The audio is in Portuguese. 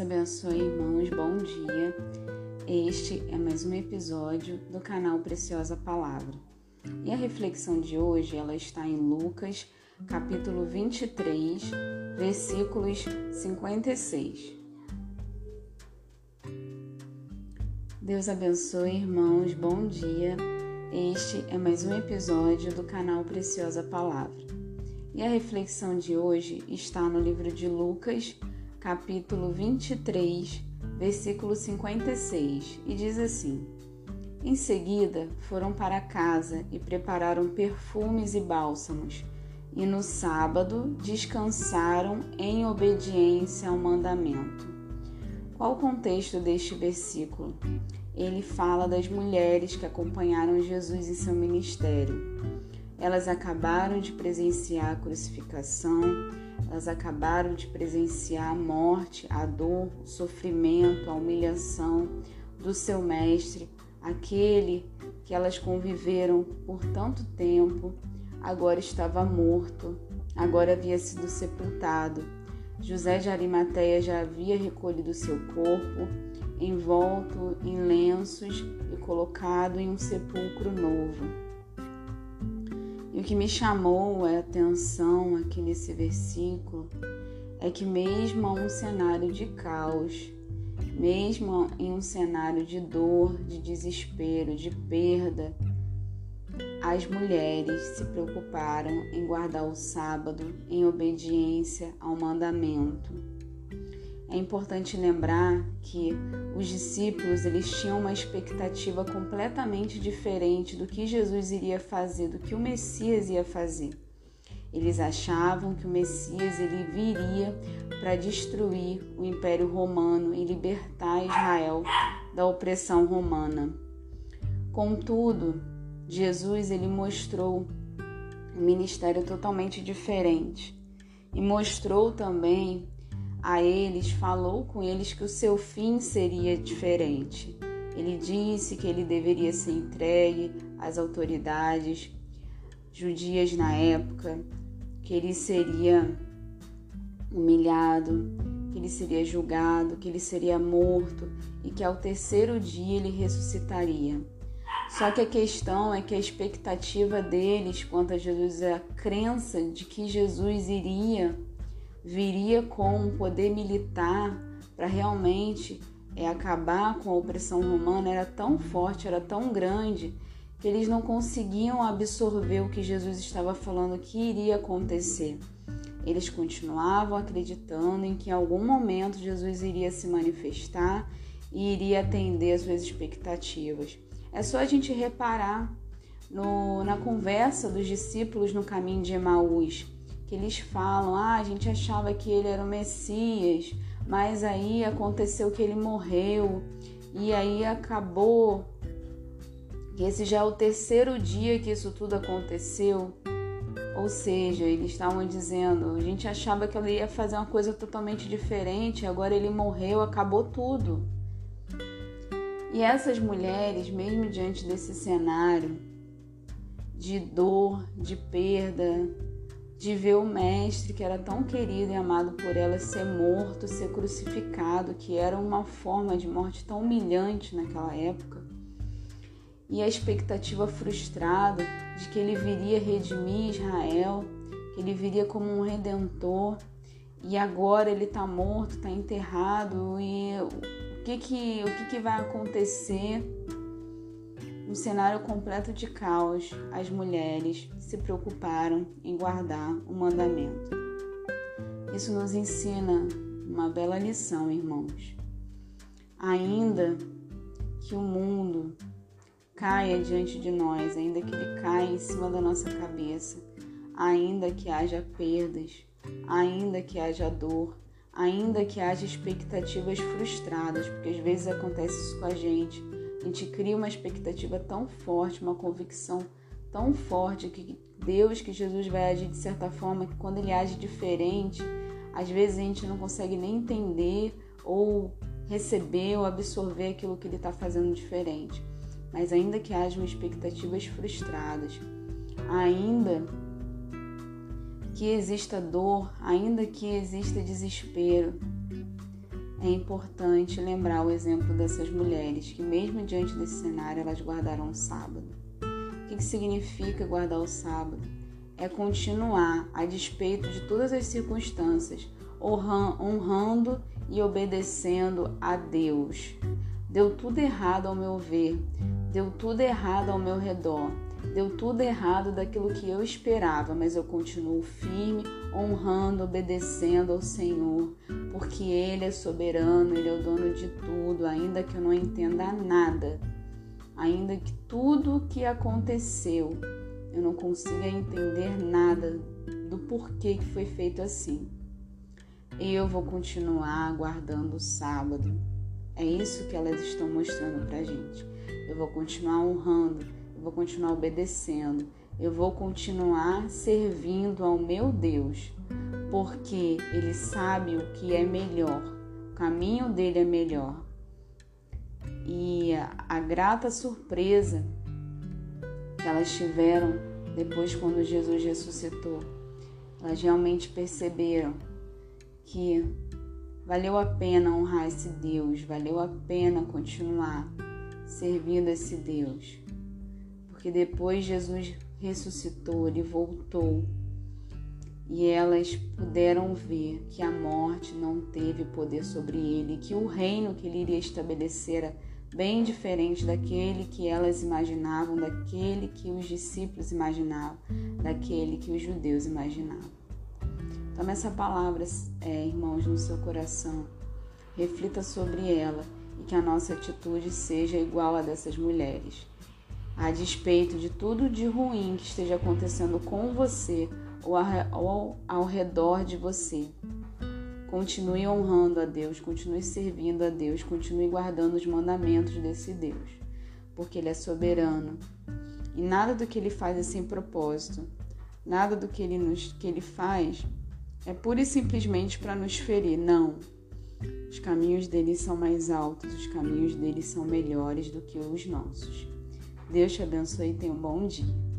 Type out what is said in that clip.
Deus abençoe, irmãos. Bom dia. Este é mais um episódio do canal Preciosa Palavra. E a reflexão de hoje, ela está em Lucas, capítulo 23, versículos 56. Deus abençoe, irmãos. Bom dia. Este é mais um episódio do canal Preciosa Palavra. E a reflexão de hoje está no livro de Lucas, capítulo 23, versículo 56, e diz assim: Em seguida foram para casa e prepararam perfumes e bálsamos, e no sábado descansaram em obediência ao mandamento. Qual o contexto deste versículo? Ele fala das mulheres que acompanharam Jesus em seu ministério. Elas acabaram de presenciar a crucificação, elas acabaram de presenciar a morte, a dor, o sofrimento, a humilhação do seu mestre, aquele que elas conviveram por tanto tempo, agora estava morto, agora havia sido sepultado. José de Arimateia já havia recolhido seu corpo, envolto em lenços e colocado em um sepulcro novo. E o que me chamou a atenção aqui nesse versículo é que, mesmo a um cenário de caos, mesmo em um cenário de dor, de desespero, de perda, as mulheres se preocuparam em guardar o sábado em obediência ao mandamento. É importante lembrar que os discípulos eles tinham uma expectativa completamente diferente do que Jesus iria fazer, do que o Messias ia fazer. Eles achavam que o Messias ele viria para destruir o Império Romano e libertar Israel da opressão romana. Contudo, Jesus ele mostrou um ministério totalmente diferente e mostrou também a eles, falou com eles que o seu fim seria diferente. Ele disse que ele deveria ser entregue às autoridades judias na época, que ele seria humilhado, que ele seria julgado, que ele seria morto e que ao terceiro dia ele ressuscitaria. Só que a questão é que a expectativa deles quanto a Jesus, a crença de que Jesus iria viria com um poder militar para realmente é, acabar com a opressão romana era tão forte, era tão grande, que eles não conseguiam absorver o que Jesus estava falando que iria acontecer. Eles continuavam acreditando em que em algum momento Jesus iria se manifestar e iria atender às suas expectativas. É só a gente reparar no, na conversa dos discípulos no caminho de Emaús que eles falam: ah, a gente achava que ele era o Messias, mas aí aconteceu que ele morreu, e aí acabou. que Esse já é o terceiro dia que isso tudo aconteceu. Ou seja, eles estavam dizendo: a gente achava que ele ia fazer uma coisa totalmente diferente, agora ele morreu, acabou tudo. E essas mulheres, mesmo diante desse cenário de dor, de perda, de ver o mestre que era tão querido e amado por ela ser morto, ser crucificado, que era uma forma de morte tão humilhante naquela época. E a expectativa frustrada de que ele viria redimir Israel, que ele viria como um redentor, e agora ele está morto, está enterrado, e o que que, o que, que vai acontecer? Um cenário completo de caos, as mulheres se preocuparam em guardar o mandamento. Isso nos ensina uma bela lição, irmãos. Ainda que o mundo caia diante de nós, ainda que ele caia em cima da nossa cabeça, ainda que haja perdas, ainda que haja dor, ainda que haja expectativas frustradas, porque às vezes acontece isso com a gente a gente cria uma expectativa tão forte, uma convicção tão forte que Deus, que Jesus vai agir de certa forma que quando ele age diferente, às vezes a gente não consegue nem entender ou receber ou absorver aquilo que ele está fazendo diferente. Mas ainda que hajam expectativas frustradas, ainda que exista dor, ainda que exista desespero, é importante lembrar o exemplo dessas mulheres que, mesmo diante desse cenário, elas guardaram o sábado. O que, significa guardar o sábado? É continuar, a despeito de todas as circunstâncias, honrando e obedecendo a Deus. Deu tudo errado ao meu ver, deu tudo errado ao meu redor, deu tudo errado daquilo que eu esperava, mas eu continuo firme, honrando, obedecendo ao Senhor, porque Ele é soberano, Ele é o dono de tudo, ainda que eu não entenda nada, ainda que tudo o que aconteceu eu não consiga entender nada do porquê que foi feito assim. Eu vou continuar guardando o sábado. É isso que elas estão mostrando pra gente. Eu vou continuar honrando, eu vou continuar obedecendo, eu vou continuar servindo ao meu Deus, porque Ele sabe o que é melhor, o caminho dele é melhor. E a, grata surpresa que elas tiveram depois, quando Jesus ressuscitou, elas realmente perceberam que valeu a pena honrar esse Deus, valeu a pena continuar servindo esse Deus. Porque depois Jesus ressuscitou, ele voltou. E elas puderam ver que a morte não teve poder sobre ele, que o reino que ele iria estabelecer era bem diferente daquele que elas imaginavam, daquele que os discípulos imaginavam, daquele que os judeus imaginavam. Tome essa palavra, é, irmãos, no seu coração. Reflita sobre ela e que a nossa atitude seja igual a dessas mulheres a despeito de tudo de ruim que esteja acontecendo com você ou ao redor de você. Continue honrando a Deus, continue servindo a Deus, continue guardando os mandamentos desse Deus, porque Ele é soberano e nada do que Ele faz é sem propósito, nada do que Ele, nos, que ele faz é pura e simplesmente para nos ferir, não. Os caminhos dele são mais altos, os caminhos dele são melhores do que os nossos. Deus te abençoe e tenha um bom dia.